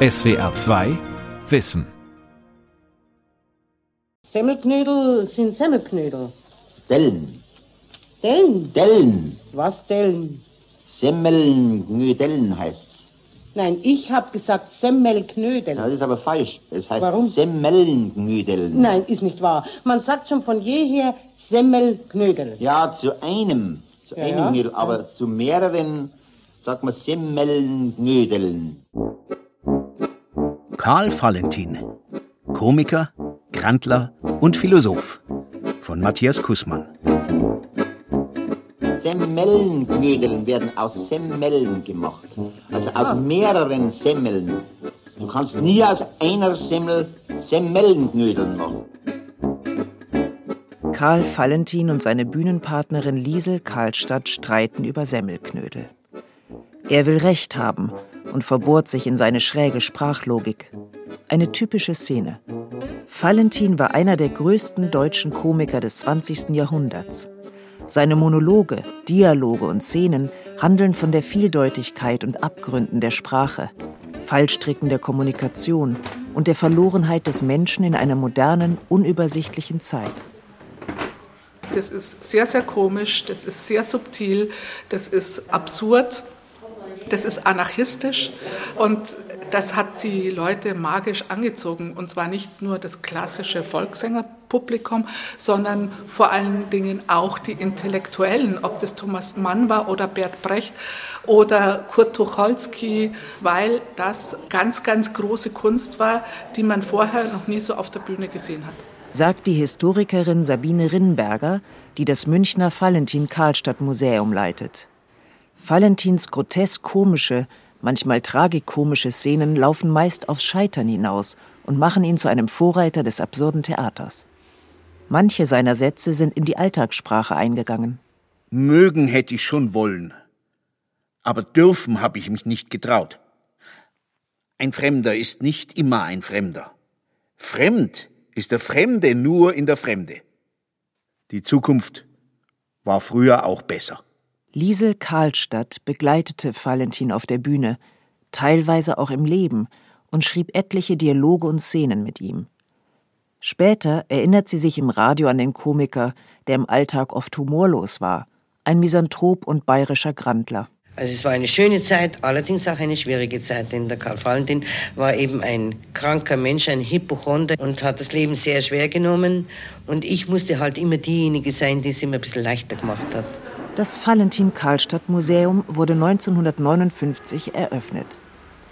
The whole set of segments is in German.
SWR 2 Wissen. Semmelknödel sind Semmelknödel. Dellen. Dellen? Dellen. Was Dellen? Semmelnknödeln heißt's. Nein, ich habe gesagt Semmelknödel. Ja, das ist aber falsch. Es heißt Warum? Semmelnknödeln. Nein, ist nicht wahr. Man sagt schon von jeher Semmelknödel. Ja, zu einem. Zu Ja, einem ja. Knödel, aber zu mehreren sagt man Semmelnknödeln. Karl Valentin, Komiker, Grandler und Philosoph von Matthias Kussmann. Semmelnknödeln werden aus Semmeln gemacht. Also aus mehreren Semmeln. Du kannst nie aus einer Semmel Semmelnknödeln machen. Karl Valentin und seine Bühnenpartnerin Liesel Karlstadt streiten über Semmelknödel. Er will Recht haben und verbohrt sich in seine schräge Sprachlogik. Eine typische Szene. Valentin war einer der größten deutschen Komiker des 20. Jahrhunderts. Seine Monologe, Dialoge und Szenen handeln von der Vieldeutigkeit und Abgründen der Sprache, Fallstricken der Kommunikation und der Verlorenheit des Menschen in einer modernen, unübersichtlichen Zeit. Das ist sehr, sehr komisch, das ist sehr subtil, das ist absurd, das ist anarchistisch und das hat die Leute magisch angezogen. Und zwar nicht nur das klassische Volkssängerpublikum, sondern vor allen Dingen auch die Intellektuellen, ob das Thomas Mann war oder Bert Brecht oder Kurt Tucholsky, weil das ganz, ganz große Kunst war, die man vorher noch nie so auf der Bühne gesehen hat. sagt die Historikerin Sabine Rinnberger, die das Münchner Valentin-Karlstadt-Museum leitet. Valentins grotesk komische, manchmal tragikomische Szenen laufen meist aufs Scheitern hinaus und machen ihn zu einem Vorreiter des absurden Theaters. Manche seiner Sätze sind in die Alltagssprache eingegangen. Mögen hätte ich schon wollen, aber dürfen habe ich mich nicht getraut. Ein Fremder ist nicht immer ein Fremder. Fremd ist der Fremde nur in der Fremde. Die Zukunft war früher auch besser. Liesel Karlstadt begleitete Valentin auf der Bühne, teilweise auch im Leben, und schrieb etliche Dialoge und Szenen mit ihm. Später erinnert sie sich im Radio an den Komiker, der im Alltag oft humorlos war, ein Misanthrop und bayerischer Grandler. Also es war eine schöne Zeit, allerdings auch eine schwierige Zeit, denn der Karl Valentin war eben ein kranker Mensch, ein Hypochonder und hat das Leben sehr schwer genommen. Und ich musste halt immer diejenige sein, die es ihm ein bisschen leichter gemacht hat. Das Valentin-Karlstadt-Museum wurde 1959 eröffnet.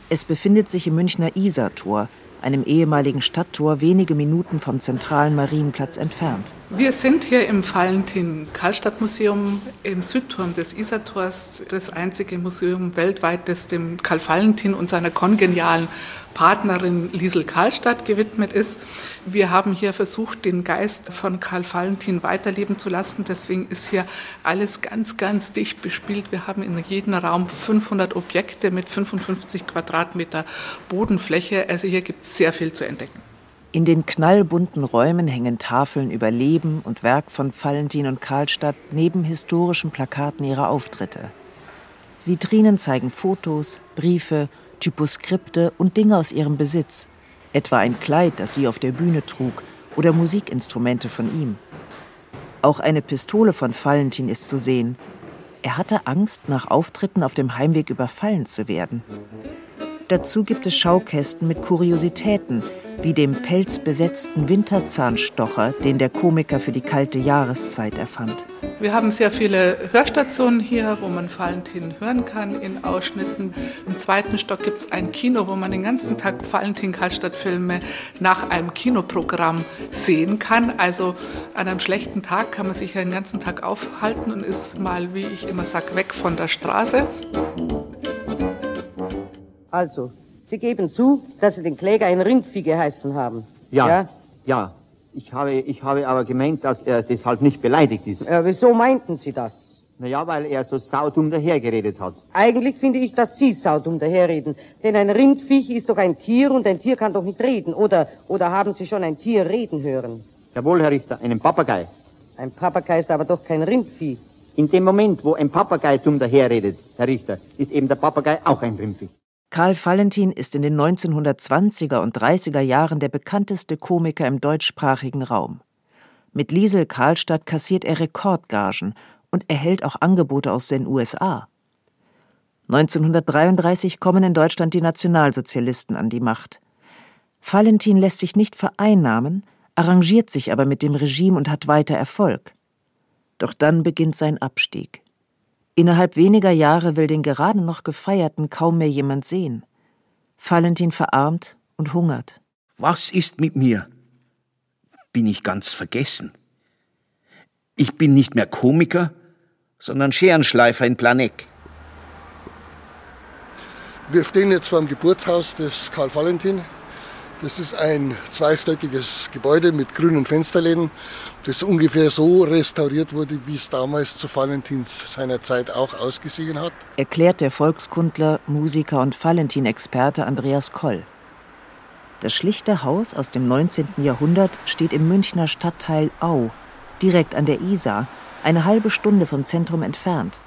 Es befindet sich im Münchner Isartor, einem ehemaligen Stadttor wenige Minuten vom zentralen Marienplatz entfernt. Wir sind hier im Valentin-Karlstadt-Museum im Südturm des Isartors, das einzige Museum weltweit, das dem Karl Valentin und seiner kongenialen Partnerin Liesel Karlstadt gewidmet ist. Wir haben hier versucht, den Geist von Karl Valentin weiterleben zu lassen. Deswegen ist hier alles ganz, ganz dicht bespielt. Wir haben in jedem Raum 500 Objekte mit 55 Quadratmeter Bodenfläche. Also hier gibt es sehr viel zu entdecken. In den knallbunten Räumen hängen Tafeln über Leben und Werk von Valentin und Karlstadt neben historischen Plakaten ihrer Auftritte. Vitrinen zeigen Fotos, Briefe, Typoskripte und Dinge aus ihrem Besitz, etwa ein Kleid, das sie auf der Bühne trug, oder Musikinstrumente von ihm. Auch eine Pistole von Valentin ist zu sehen. Er hatte Angst, nach Auftritten auf dem Heimweg überfallen zu werden. Dazu gibt es Schaukästen mit Kuriositäten, wie dem pelzbesetzten Winterzahnstocher, den der Komiker für die kalte Jahreszeit erfand. Wir haben sehr viele Hörstationen hier, wo man Valentin hören kann in Ausschnitten. Im zweiten Stock gibt es ein Kino, wo man den ganzen Tag Valentin-Karlstadt-Filme nach einem Kinoprogramm sehen kann. Also an einem schlechten Tag kann man sich ja den ganzen Tag aufhalten und ist mal, wie ich immer sage, weg von der Straße. Also, Sie geben zu, dass Sie den Kläger ein Rindvieh geheißen haben. Ja, Ja? ja. Ich habe, ich habe aber gemeint, dass er deshalb nicht beleidigt ist. Äh, wieso meinten Sie das? Naja, weil er so saudumm dahergeredet hat. Eigentlich finde ich, dass Sie saudumm daherreden. Denn ein Rindviech ist doch ein Tier und ein Tier kann doch nicht reden. Oder, oder haben Sie schon ein Tier reden hören? Jawohl, Herr Richter, einen Papagei. Ein Papagei ist aber doch kein Rindvieh. In dem Moment, wo ein Papagei dumm daherredet, Herr Richter, ist eben der Papagei auch ein Rindvieh. Karl Valentin ist in den 1920er und 30er Jahren der bekannteste Komiker im deutschsprachigen Raum. Mit Liesel Karlstadt kassiert er Rekordgagen und erhält auch Angebote aus den USA. 1933 kommen in Deutschland die Nationalsozialisten an die Macht. Valentin lässt sich nicht vereinnahmen, arrangiert sich aber mit dem Regime und hat weiter Erfolg. Doch dann beginnt sein Abstieg. Innerhalb weniger Jahre will den gerade noch Gefeierten kaum mehr jemand sehen. Valentin verarmt und hungert. Was ist mit mir? Bin ich ganz vergessen? Ich bin nicht mehr Komiker, sondern Scherenschleifer in Planeck. Wir stehen jetzt vor dem Geburtshaus des Karl Valentin. Das ist ein zweistöckiges Gebäude mit grünen Fensterläden, das ungefähr so restauriert wurde, wie es damals zu Valentins seiner Zeit auch ausgesehen hat. Erklärt der Volkskundler, Musiker und Valentin-Experte Andreas Koll. Das schlichte Haus aus dem 19. Jahrhundert steht im Münchner Stadtteil Au, direkt an der Isar, eine halbe Stunde vom Zentrum entfernt.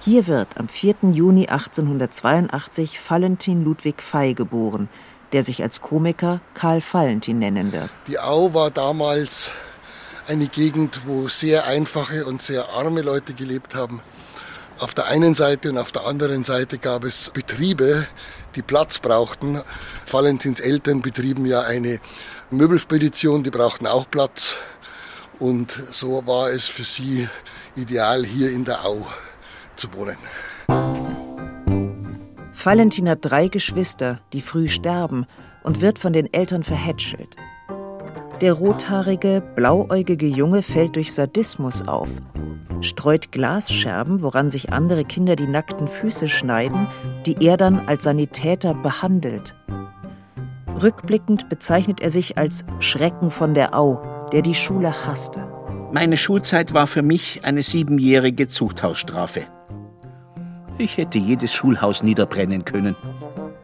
Hier wird am 4. Juni 1882 Valentin Ludwig Fey geboren, der sich als Komiker Karl Valentin nennen wird. Die Au war damals eine Gegend, wo sehr einfache und sehr arme Leute gelebt haben. Auf der einen Seite und auf der anderen Seite gab es Betriebe, die Platz brauchten. Valentins Eltern betrieben ja eine Möbelspedition, die brauchten auch Platz. Und so war es für sie ideal, hier in der Au zu wohnen. Valentin hat drei Geschwister, die früh sterben und wird von den Eltern verhätschelt. Der rothaarige, blauäugige Junge fällt durch Sadismus auf, streut Glasscherben, woran sich andere Kinder die nackten Füße schneiden, die er dann als Sanitäter behandelt. Rückblickend bezeichnet er sich als Schrecken von der Au, der die Schule hasste. Meine Schulzeit war für mich eine siebenjährige Zuchthausstrafe. Ich hätte jedes Schulhaus niederbrennen können.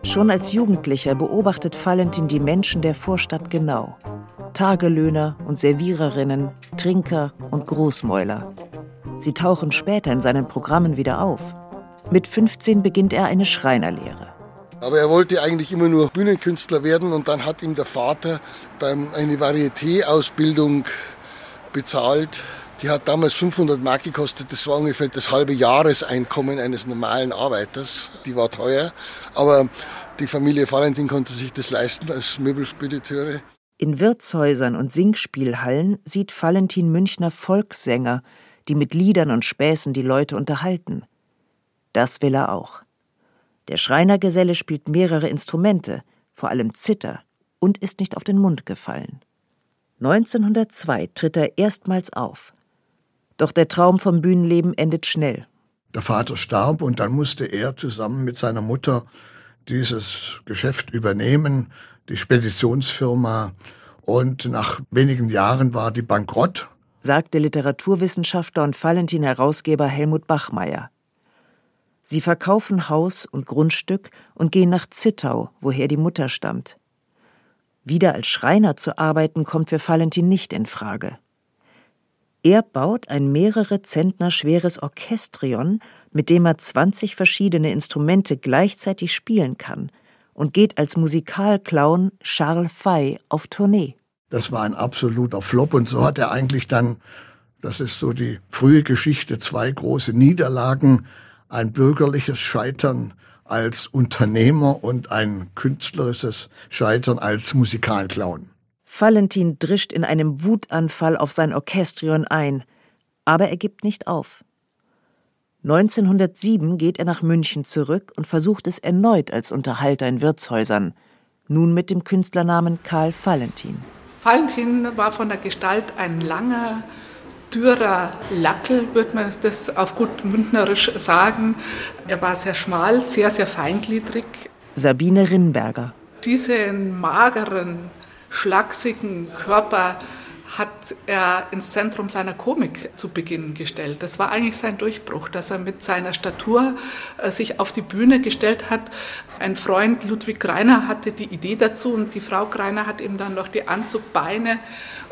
Schon als Jugendlicher beobachtet Valentin die Menschen der Vorstadt genau. Tagelöhner und Serviererinnen, Trinker und Großmäuler. Sie tauchen später in seinen Programmen wieder auf. Mit 15 beginnt er eine Schreinerlehre. Aber er wollte eigentlich immer nur Bühnenkünstler werden und dann hat ihm der Vater beim eine Varieté-Ausbildung bezahlt die hat damals 500 Mark gekostet. Das war ungefähr das halbe Jahreseinkommen eines normalen Arbeiters. Die war teuer. Aber die Familie Valentin konnte sich das leisten als Möbelspediteure. In Wirtshäusern und Singspielhallen sieht Valentin Münchner Volkssänger, die mit Liedern und Späßen die Leute unterhalten. Das will er auch. Der Schreinergeselle spielt mehrere Instrumente, vor allem Zither, und ist nicht auf den Mund gefallen. 1902 tritt er erstmals auf. Doch der Traum vom Bühnenleben endet schnell. Der Vater starb und dann musste er zusammen mit seiner Mutter dieses Geschäft übernehmen, die Speditionsfirma. Und nach wenigen Jahren war die bankrott. Sagt der Literaturwissenschaftler und Valentin-Herausgeber Helmut Bachmeier. Sie verkaufen Haus und Grundstück und gehen nach Zittau, woher die Mutter stammt. Wieder als Schreiner zu arbeiten kommt für Valentin nicht in Frage. Er baut ein mehrere Zentner schweres Orchestrion, mit dem er 20 verschiedene Instrumente gleichzeitig spielen kann und geht als Musikalclown Charles Fay auf Tournee. Das war ein absoluter Flop und so hat er eigentlich dann, das ist so die frühe Geschichte, zwei große Niederlagen, ein bürgerliches Scheitern als Unternehmer und ein künstlerisches Scheitern als Musikalclown. Valentin drischt in einem Wutanfall auf sein Orchestrion ein, aber er gibt nicht auf. 1907 geht er nach München zurück und versucht es erneut als Unterhalter in Wirtshäusern, nun mit dem Künstlernamen Karl Valentin. Valentin war von der Gestalt ein langer, dürrer Lackel, würde man das auf gut Mündnerisch sagen. Er war sehr schmal, sehr, sehr feingliedrig. Sabine Rinnberger. Diesen mageren, schlachsigen Körper hat er ins Zentrum seiner Komik zu Beginn gestellt. Das war eigentlich sein Durchbruch, dass er mit seiner Statur äh, sich auf die Bühne gestellt hat. Ein Freund, Ludwig Greiner, hatte die Idee dazu und die Frau Greiner hat ihm dann noch die Anzugbeine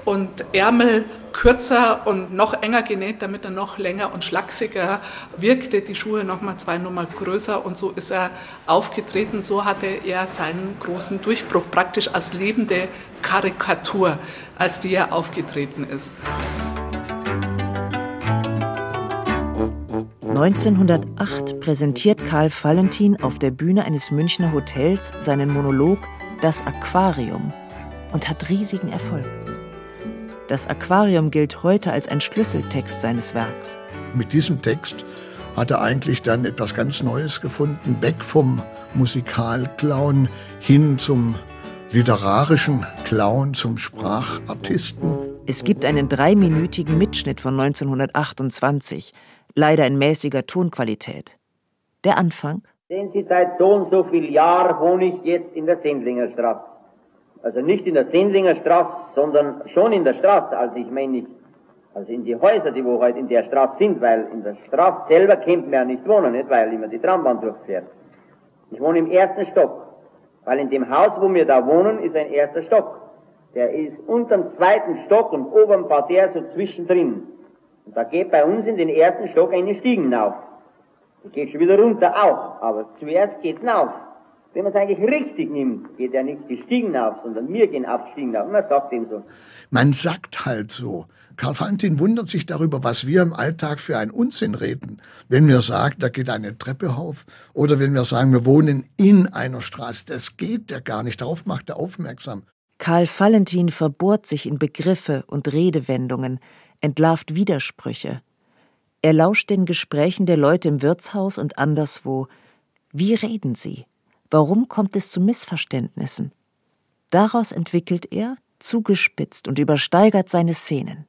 und Ärmel kürzer und noch enger genäht, damit er noch länger und schlachsiger wirkte. Die Schuhe noch mal zwei Nummer größer und so ist er aufgetreten. So hatte er seinen großen Durchbruch praktisch als lebende Karikatur, als die er aufgetreten ist. 1908 präsentiert Karl Valentin auf der Bühne eines Münchner Hotels seinen Monolog Das Aquarium und hat riesigen Erfolg. Das Aquarium gilt heute als ein Schlüsseltext seines Werks. Mit diesem Text hat er eigentlich dann etwas ganz Neues gefunden, weg vom Musikalclown hin zum literarischen Clown, zum Sprachartisten. Es gibt einen dreiminütigen Mitschnitt von 1928, leider in mäßiger Tonqualität. Der Anfang. Sehen Sie, seit so und so viel Jahren wohne ich jetzt in der Sendlinger Straße. Also nicht in der Sendlinger Straße, sondern schon in der Straße. Also ich meine nicht, also in die Häuser, die wo heute in der Straße sind, weil in der Straße selber kennt man ja nicht wohnen, nicht, weil immer die Trambahn durchfährt. Ich wohne im ersten Stock, weil in dem Haus, wo wir da wohnen, ist ein erster Stock. Der ist unterm zweiten Stock und oben war der so zwischendrin. Und da geht bei uns in den ersten Stock eine Stiegen auf. Die geht schon wieder runter auch, aber zuerst geht's auf. Wenn man es eigentlich richtig nimmt, geht er nicht die Stiegen auf, sondern wir gehen auf die Stiegen auf. Man sagt ihm so. Man sagt halt so. Karl Valentin wundert sich darüber, was wir im Alltag für einen Unsinn reden. Wenn wir sagen, da geht eine Treppe auf, oder wenn wir sagen, wir wohnen in einer Straße. Das geht ja gar nicht. Darauf macht er aufmerksam. Karl Valentin verbohrt sich in Begriffe und Redewendungen, entlarvt Widersprüche. Er lauscht den Gesprächen der Leute im Wirtshaus und anderswo. Wie reden sie? Warum kommt es zu Missverständnissen? Daraus entwickelt er, zugespitzt und übersteigert seine Szenen.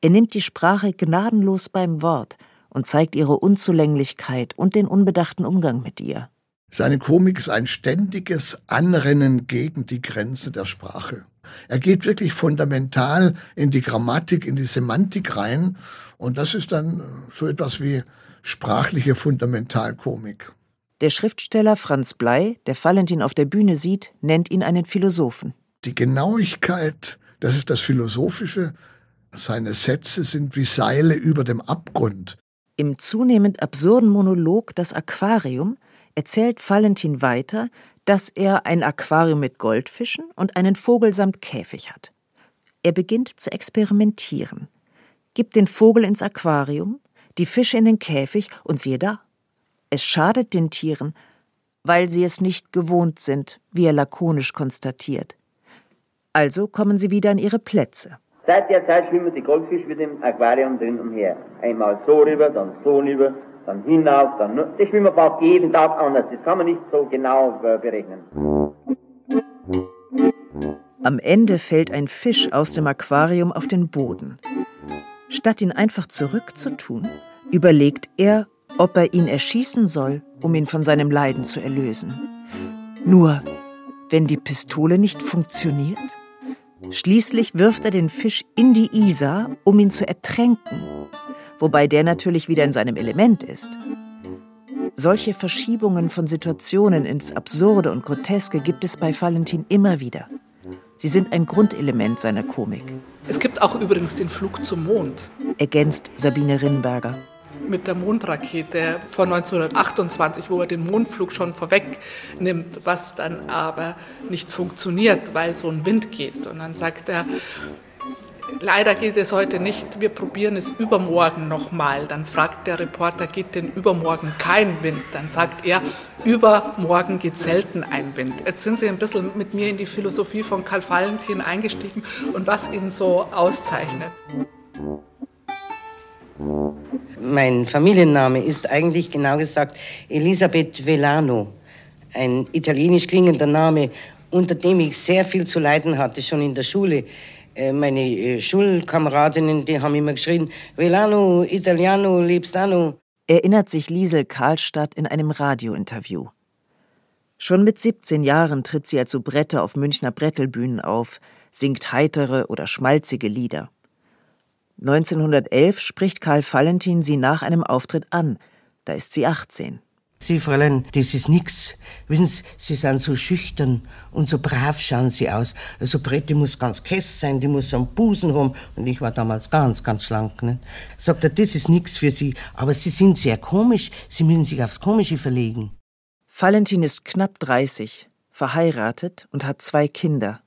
Er nimmt die Sprache gnadenlos beim Wort und zeigt ihre Unzulänglichkeit und den unbedachten Umgang mit ihr. Seine Komik ist ein ständiges Anrennen gegen die Grenze der Sprache. Er geht wirklich fundamental in die Grammatik, in die Semantik rein und das ist dann so etwas wie sprachliche Fundamentalkomik. Der Schriftsteller Franz Blei, der Valentin auf der Bühne sieht, nennt ihn einen Philosophen. Die Genauigkeit, das ist das Philosophische. Seine Sätze sind wie Seile über dem Abgrund. Im zunehmend absurden Monolog Das Aquarium erzählt Valentin weiter, dass er ein Aquarium mit Goldfischen und einen Vogel samt Käfig hat. Er beginnt zu experimentieren, gibt den Vogel ins Aquarium, die Fische in den Käfig und siehe da, es schadet den Tieren, weil sie es nicht gewohnt sind, wie er lakonisch konstatiert. Also kommen sie wieder an ihre Plätze. Seit der Zeit schwimmen die Goldfische mit dem Aquarium drin umher. Einmal so rüber, dann so rüber, dann hinauf, dann. Die schwimmen fast jeden Tag anders. Das kann man nicht so genau äh, berechnen. Am Ende fällt ein Fisch aus dem Aquarium auf den Boden. Statt ihn einfach zurückzutun, überlegt er, ob er ihn erschießen soll, um ihn von seinem Leiden zu erlösen. Nur, wenn die Pistole nicht funktioniert? Schließlich wirft er den Fisch in die Isar, um ihn zu ertränken, wobei der natürlich wieder in seinem Element ist. Solche Verschiebungen von Situationen ins Absurde und Groteske gibt es bei Valentin immer wieder. Sie sind ein Grundelement seiner Komik. Es gibt auch übrigens den Flug zum Mond, ergänzt Sabine Rinnberger mit der Mondrakete von 1928, wo er den Mondflug schon vorwegnimmt, was dann aber nicht funktioniert, weil so ein Wind geht. Und dann sagt er, leider geht es heute nicht, wir probieren es übermorgen nochmal. Dann fragt der Reporter, geht denn übermorgen kein Wind? Dann sagt er, übermorgen geht selten ein Wind. Jetzt sind Sie ein bisschen mit mir in die Philosophie von Karl Valentin eingestiegen und was ihn so auszeichnet. Mein Familienname ist eigentlich genau gesagt Elisabeth Velano, ein italienisch klingender Name, unter dem ich sehr viel zu leiden hatte, schon in der Schule. Äh, meine äh, Schulkameradinnen, die haben immer geschrien, Velano, Italiano, Lebstano. Erinnert sich Liesel Karlstadt in einem Radiointerview. Schon mit 17 Jahren tritt sie als Soubrette auf Münchner Brettelbühnen auf, singt heitere oder schmalzige Lieder. 1911 spricht Karl Valentin sie nach einem Auftritt an. Da ist sie 18. Sie, Fräulein, das ist nix. Wissen Sie, Sie sind so schüchtern und so brav schauen Sie aus. So also Brett, die muss ganz kess sein, die muss so einen Busen haben. Und ich war damals ganz, ganz schlank. Ne? Sagt er, das ist nix für Sie. Aber Sie sind sehr komisch. Sie müssen sich aufs Komische verlegen. Valentin ist knapp 30, verheiratet und hat zwei Kinder.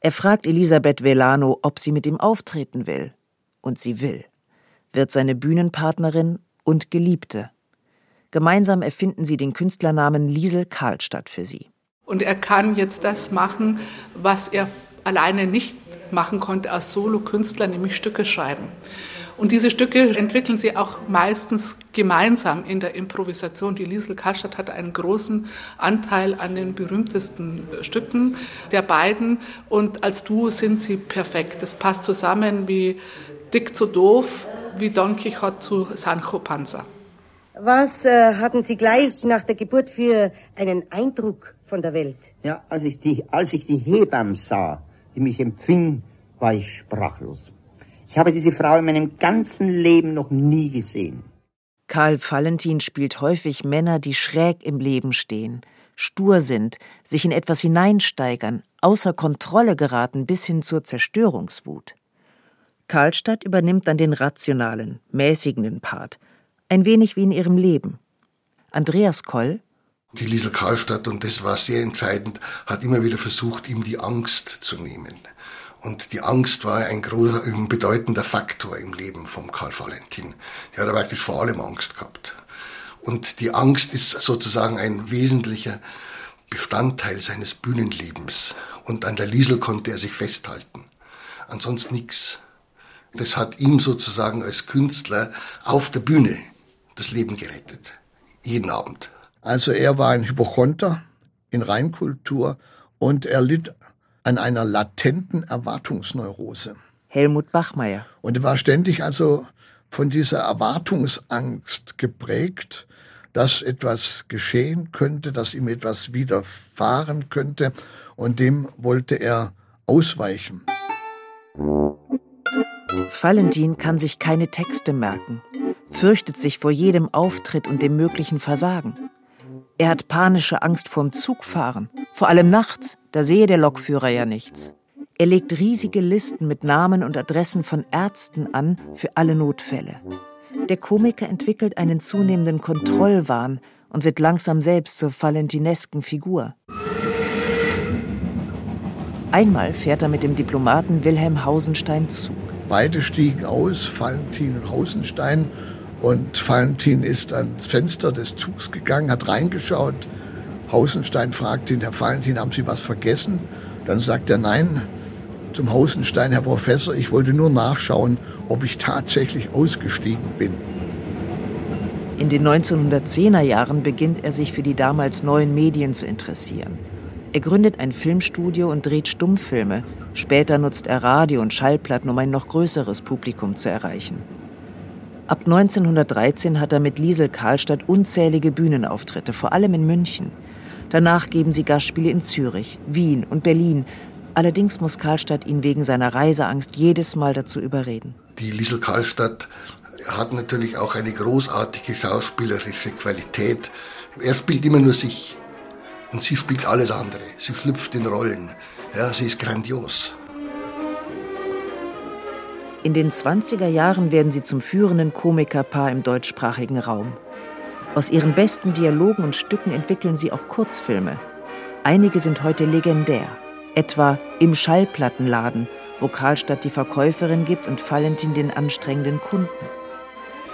Er fragt Elisabeth Velano, ob sie mit ihm auftreten will. Und sie will. Wird seine Bühnenpartnerin und Geliebte. Gemeinsam erfinden sie den Künstlernamen Liesel Karlstadt für sie. Und er kann jetzt das machen, was er alleine nicht machen konnte als Solokünstler, nämlich Stücke schreiben. Und diese Stücke entwickeln sie auch meistens gemeinsam in der Improvisation. Die Liesel Karlstadt hat einen großen Anteil an den berühmtesten Stücken der beiden. Und als Duo sind sie perfekt. Das passt zusammen wie Dick zu doof, wie Don Quixote zu Sancho Panza. Was äh, hatten Sie gleich nach der Geburt für einen Eindruck von der Welt? Ja, als ich die, als ich die Hebamme sah, die mich empfing, war ich sprachlos. Ich habe diese Frau in meinem ganzen Leben noch nie gesehen. Karl Valentin spielt häufig Männer, die schräg im Leben stehen, stur sind, sich in etwas hineinsteigern, außer Kontrolle geraten bis hin zur Zerstörungswut. Karlstadt übernimmt dann den rationalen, mäßigenden Part – ein wenig wie in ihrem Leben. Andreas Koll die Liesel Karlstadt, und das war sehr entscheidend, hat immer wieder versucht, ihm die Angst zu nehmen. Und die Angst war ein großer, ein bedeutender Faktor im Leben von Karl Valentin. Er hat praktisch vor allem Angst gehabt. Und die Angst ist sozusagen ein wesentlicher Bestandteil seines Bühnenlebens. Und an der Liesel konnte er sich festhalten. Ansonsten nichts. Das hat ihm sozusagen als Künstler auf der Bühne das Leben gerettet. Jeden Abend. Also er war ein Hypochonter in Reinkultur und er litt an einer latenten Erwartungsneurose. Helmut Bachmeier. Und er war ständig also von dieser Erwartungsangst geprägt, dass etwas geschehen könnte, dass ihm etwas widerfahren könnte, und dem wollte er ausweichen. Valentin kann sich keine Texte merken fürchtet sich vor jedem Auftritt und dem möglichen Versagen. Er hat panische Angst vorm Zugfahren, vor allem nachts, da sehe der Lokführer ja nichts. Er legt riesige Listen mit Namen und Adressen von Ärzten an für alle Notfälle. Der Komiker entwickelt einen zunehmenden Kontrollwahn und wird langsam selbst zur valentinesken Figur. Einmal fährt er mit dem Diplomaten Wilhelm Hausenstein Zug. Beide stiegen aus, Valentin und Hausenstein, und Valentin ist ans Fenster des Zugs gegangen, hat reingeschaut. Hausenstein fragt ihn, Herr Valentin, haben Sie was vergessen? Dann sagt er, nein, zum Hausenstein, Herr Professor, ich wollte nur nachschauen, ob ich tatsächlich ausgestiegen bin. In den 1910er Jahren beginnt er sich für die damals neuen Medien zu interessieren. Er gründet ein Filmstudio und dreht Stummfilme. Später nutzt er Radio und Schallplatten, um ein noch größeres Publikum zu erreichen. Ab 1913 hat er mit Liesel Karlstadt unzählige Bühnenauftritte, vor allem in München. Danach geben sie Gastspiele in Zürich, Wien und Berlin. Allerdings muss Karlstadt ihn wegen seiner Reiseangst jedes Mal dazu überreden. Die Liesel Karlstadt hat natürlich auch eine großartige schauspielerische Qualität. Er spielt immer nur sich und sie spielt alles andere. Sie schlüpft in Rollen. Ja, sie ist grandios. In den 20er Jahren werden sie zum führenden Komikerpaar im deutschsprachigen Raum. Aus ihren besten Dialogen und Stücken entwickeln sie auch Kurzfilme. Einige sind heute legendär, etwa Im Schallplattenladen, wo Karlstadt die Verkäuferin gibt und Valentin den anstrengenden Kunden.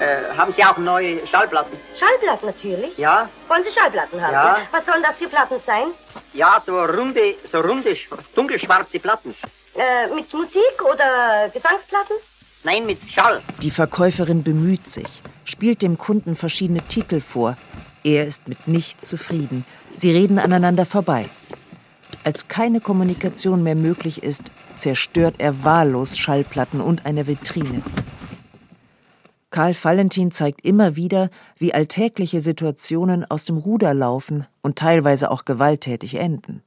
Äh, haben Sie auch neue Schallplatten? Schallplatten natürlich. Ja. Wollen Sie Schallplatten haben? Ja. Was sollen das für Platten sein? Ja, so runde, so runde, dunkelschwarze Platten. Äh, mit Musik oder Gesangsplatten? Nein, mit Schall. Die Verkäuferin bemüht sich, spielt dem Kunden verschiedene Titel vor. Er ist mit nichts zufrieden. Sie reden aneinander vorbei. Als keine Kommunikation mehr möglich ist, zerstört er wahllos Schallplatten und eine Vitrine. Karl Valentin zeigt immer wieder, wie alltägliche Situationen aus dem Ruder laufen und teilweise auch gewalttätig enden.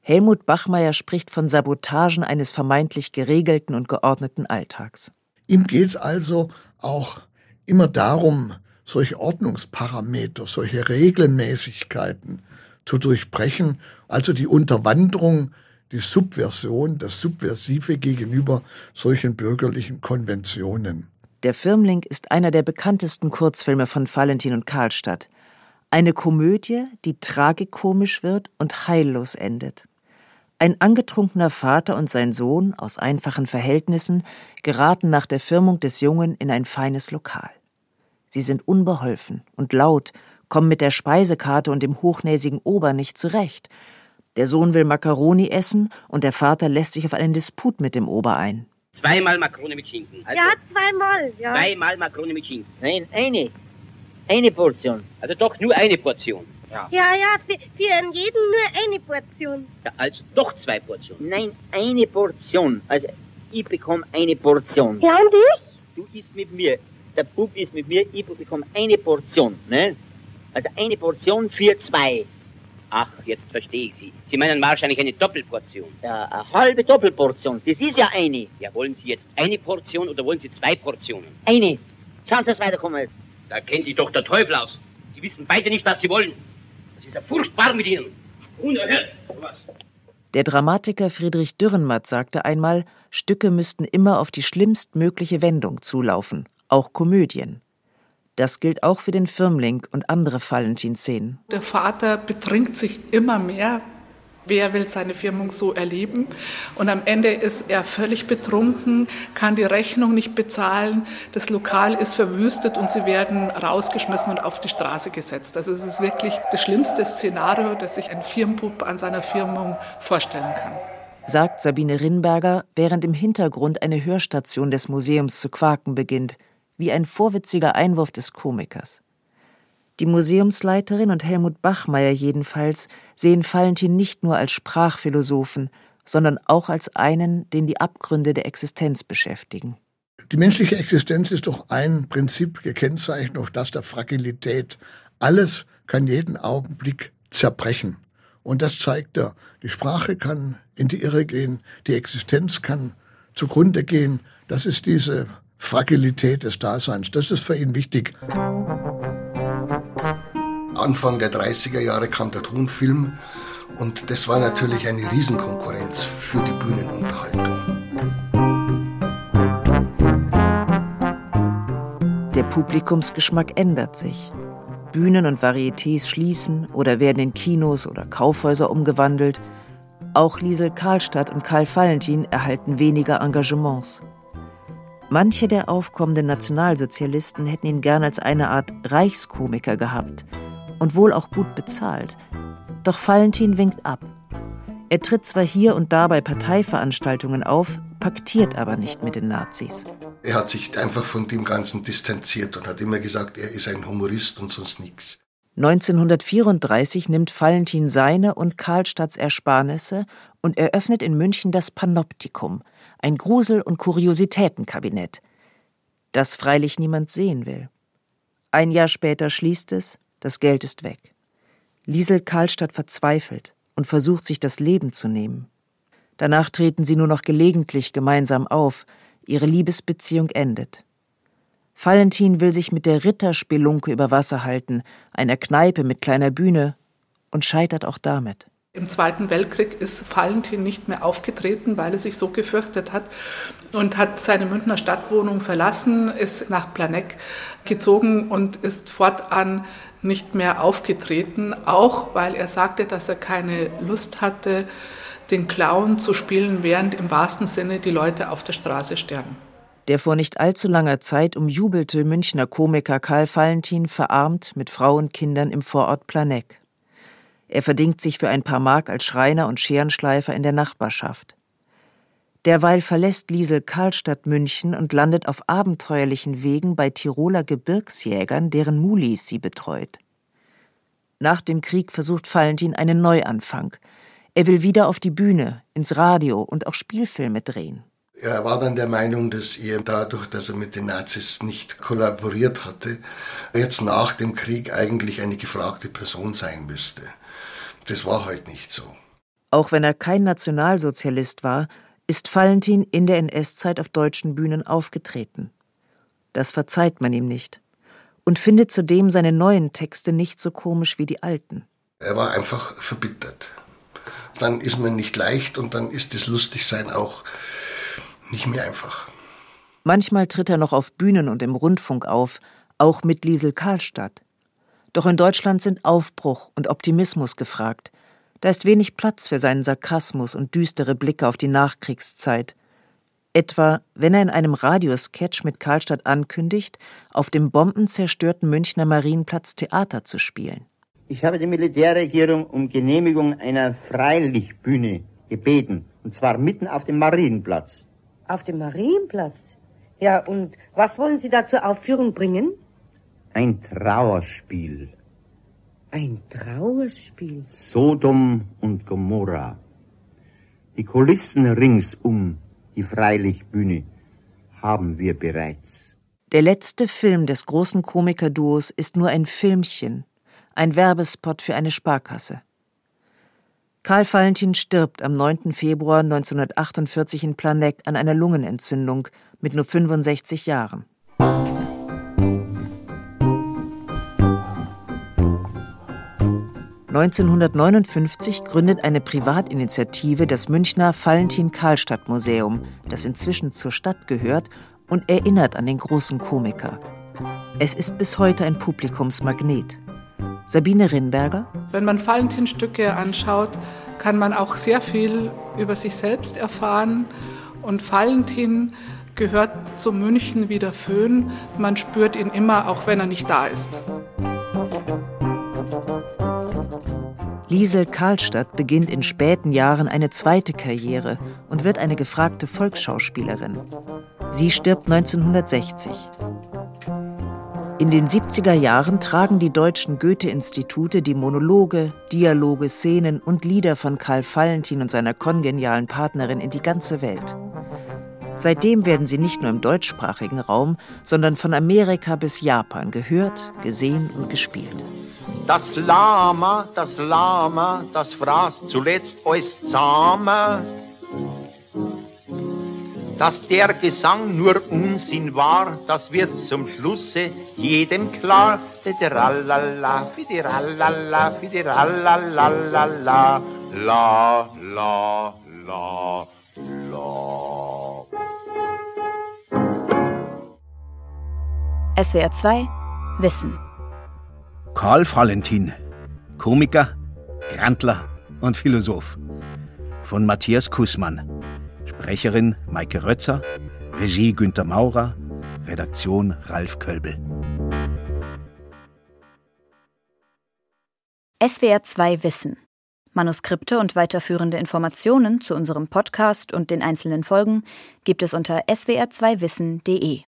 Helmut Bachmeier spricht von Sabotagen eines vermeintlich geregelten und geordneten Alltags. Ihm geht es also auch immer darum, solche Ordnungsparameter, solche Regelmäßigkeiten zu durchbrechen, also die Unterwanderung, die Subversion, das Subversive gegenüber solchen bürgerlichen Konventionen. Der Firmling ist einer der bekanntesten Kurzfilme von Valentin und Karlstadt. Eine Komödie, die tragikomisch wird und heillos endet. Ein angetrunkener Vater und sein Sohn aus einfachen Verhältnissen geraten nach der Firmung des Jungen in ein feines Lokal. Sie sind unbeholfen und laut, kommen mit der Speisekarte und dem hochnäsigen Ober nicht zurecht. Der Sohn will Makaroni essen und der Vater lässt sich auf einen Disput mit dem Ober ein. Zweimal Makaroni mit Schinken. Also ja, zweimal. Ja. Zweimal Makaroni mit Schinken. Nein, eine. Eine Portion. Also doch nur eine Portion. Ja, ja, ja für, für jeden nur eine Portion. Ja, also doch zwei Portionen. Nein, eine Portion. Also ich bekomme eine Portion. Ja, und ich? Du isst mit mir der Bub ist mit mir, ich bekomme eine Portion, ne? Also eine Portion für zwei. Ach, jetzt verstehe ich Sie. Sie meinen wahrscheinlich eine Doppelportion. Ja, eine halbe Doppelportion. Das ist ja eine. Ja, wollen Sie jetzt eine Portion oder wollen Sie zwei Portionen? Eine. Schauen Sie, dass weiterkommen. Da kennt sich doch der Teufel aus. Sie wissen beide nicht, was Sie wollen. Das ist ja furchtbar mit Ihnen. Unerhört, was? Der Dramatiker Friedrich Dürrenmatt sagte einmal, Stücke müssten immer auf die schlimmstmögliche Wendung zulaufen auch Komödien. Das gilt auch für den Firmling und andere Valentin-Szenen. Der Vater betrinkt sich immer mehr. Wer will seine Firmung so erleben? Und am Ende ist er völlig betrunken, kann die Rechnung nicht bezahlen, das Lokal ist verwüstet und sie werden rausgeschmissen und auf die Straße gesetzt. Also es ist wirklich das schlimmste Szenario, das sich ein Firmenbub an seiner Firmung vorstellen kann sagt Sabine Rinberger, während im Hintergrund eine Hörstation des Museums zu quaken beginnt wie ein vorwitziger Einwurf des Komikers. Die Museumsleiterin und Helmut Bachmeier jedenfalls sehen Valentin nicht nur als Sprachphilosophen, sondern auch als einen, den die Abgründe der Existenz beschäftigen. Die menschliche Existenz ist durch ein Prinzip gekennzeichnet, durch das der Fragilität. Alles kann jeden Augenblick zerbrechen. Und das zeigt er. Die Sprache kann in die Irre gehen, die Existenz kann zugrunde gehen. Das ist diese Fragilität des Daseins. Das ist für ihn wichtig. Anfang der 30er Jahre kam der Tonfilm und das war natürlich eine Riesenkonkurrenz für die Bühnenunterhaltung. Der Publikumsgeschmack ändert sich. Bühnen und Varietés schließen oder werden in Kinos oder Kaufhäuser umgewandelt. Auch Liesel Karlstadt und Karl Valentin erhalten weniger Engagements. Manche der aufkommenden Nationalsozialisten hätten ihn gern als eine Art Reichskomiker gehabt und wohl auch gut bezahlt. Doch Valentin winkt ab. Er tritt zwar hier und da bei Parteiveranstaltungen auf, paktiert aber nicht mit den Nazis. Er hat sich einfach von dem Ganzen distanziert und hat immer gesagt, er ist ein Humorist und sonst nichts. 1934 nimmt Valentin seine und Karlstadts Ersparnisse und eröffnet in München das Panoptikum, ein Grusel- und Kuriositätenkabinett, das freilich niemand sehen will. Ein Jahr später schließt es, das Geld ist weg. Liesel Karlstadt verzweifelt und versucht sich das Leben zu nehmen. Danach treten sie nur noch gelegentlich gemeinsam auf, ihre Liebesbeziehung endet. Valentin will sich mit der Ritterspelunke über Wasser halten, einer Kneipe mit kleiner Bühne, und scheitert auch damit. Im Zweiten Weltkrieg ist Valentin nicht mehr aufgetreten, weil er sich so gefürchtet hat und hat seine Münchner Stadtwohnung verlassen, ist nach Planegg gezogen und ist fortan nicht mehr aufgetreten, auch weil er sagte, dass er keine Lust hatte, den Clown zu spielen, während im wahrsten Sinne die Leute auf der Straße sterben. Der vor nicht allzu langer Zeit umjubelte Münchner Komiker Karl Valentin verarmt mit Frau und Kindern im Vorort Planegg. Er verdingt sich für ein paar Mark als Schreiner und Scherenschleifer in der Nachbarschaft. Derweil verlässt Liesel Karlstadt München und landet auf abenteuerlichen Wegen bei Tiroler Gebirgsjägern, deren Mulis sie betreut. Nach dem Krieg versucht Valentin einen Neuanfang. Er will wieder auf die Bühne, ins Radio und auch Spielfilme drehen. Er war dann der Meinung, dass er dadurch, dass er mit den Nazis nicht kollaboriert hatte, jetzt nach dem Krieg eigentlich eine gefragte Person sein müsste. Das war halt nicht so. Auch wenn er kein Nationalsozialist war, ist Valentin in der NS-Zeit auf deutschen Bühnen aufgetreten. Das verzeiht man ihm nicht und findet zudem seine neuen Texte nicht so komisch wie die alten. Er war einfach verbittert. Dann ist man nicht leicht und dann ist das Lustigsein auch nicht mehr einfach. Manchmal tritt er noch auf Bühnen und im Rundfunk auf, auch mit Liesel Karlstadt. Doch in Deutschland sind Aufbruch und Optimismus gefragt. Da ist wenig Platz für seinen Sarkasmus und düstere Blicke auf die Nachkriegszeit. Etwa, wenn er in einem Radiosketch mit Karlstadt ankündigt, auf dem bombenzerstörten Münchner Marienplatz Theater zu spielen. Ich habe die Militärregierung um Genehmigung einer Freilichtbühne gebeten, und zwar mitten auf dem Marienplatz. Auf dem Marienplatz? Ja, und was wollen Sie da zur Aufführung bringen? Ein Trauerspiel. Ein Trauerspiel? Sodom und Gomorra. Die Kulissen ringsum die Freilichtbühne haben wir bereits. Der letzte Film des großen Komikerduos ist nur ein Filmchen, ein Werbespot für eine Sparkasse. Karl Valentin stirbt am 9. Februar 1948 in Planegg an einer Lungenentzündung mit nur 65 Jahren. 1959 gründet eine Privatinitiative das Münchner Valentin-Karlstadt-Museum, das inzwischen zur Stadt gehört und erinnert an den großen Komiker. Es ist bis heute ein Publikumsmagnet. Sabine Rinberger. Wenn man Valentin-Stücke anschaut, kann man auch sehr viel über sich selbst erfahren. Und Valentin gehört zu München wie der Föhn. Man spürt ihn immer, auch wenn er nicht da ist. Liesel Karlstadt beginnt in späten Jahren eine zweite Karriere und wird eine gefragte Volksschauspielerin. Sie stirbt 1960. In den 70er Jahren tragen die deutschen Goethe-Institute die Monologe, Dialoge, Szenen und Lieder von Karl Valentin und seiner kongenialen Partnerin in die ganze Welt. Seitdem werden sie nicht nur im deutschsprachigen Raum, sondern von Amerika bis Japan gehört, gesehen und gespielt. Das Lama, das Lama, das fraß zuletzt alles zahme. Dass der Gesang nur Unsinn war, das wird zum Schlusse jedem klar. Fideralala, fideralala, fideralala, la, la, la, la, la. SWR 2 Wissen Karl Valentin, Komiker, Grantler und Philosoph. Von Matthias Kussmann. Sprecherin Maike Rötzer, Regie Günter Maurer, Redaktion Ralf Kölbel. SWR 2 Wissen. Manuskripte und weiterführende Informationen zu unserem Podcast und den einzelnen Folgen gibt es unter swr2wissen.de.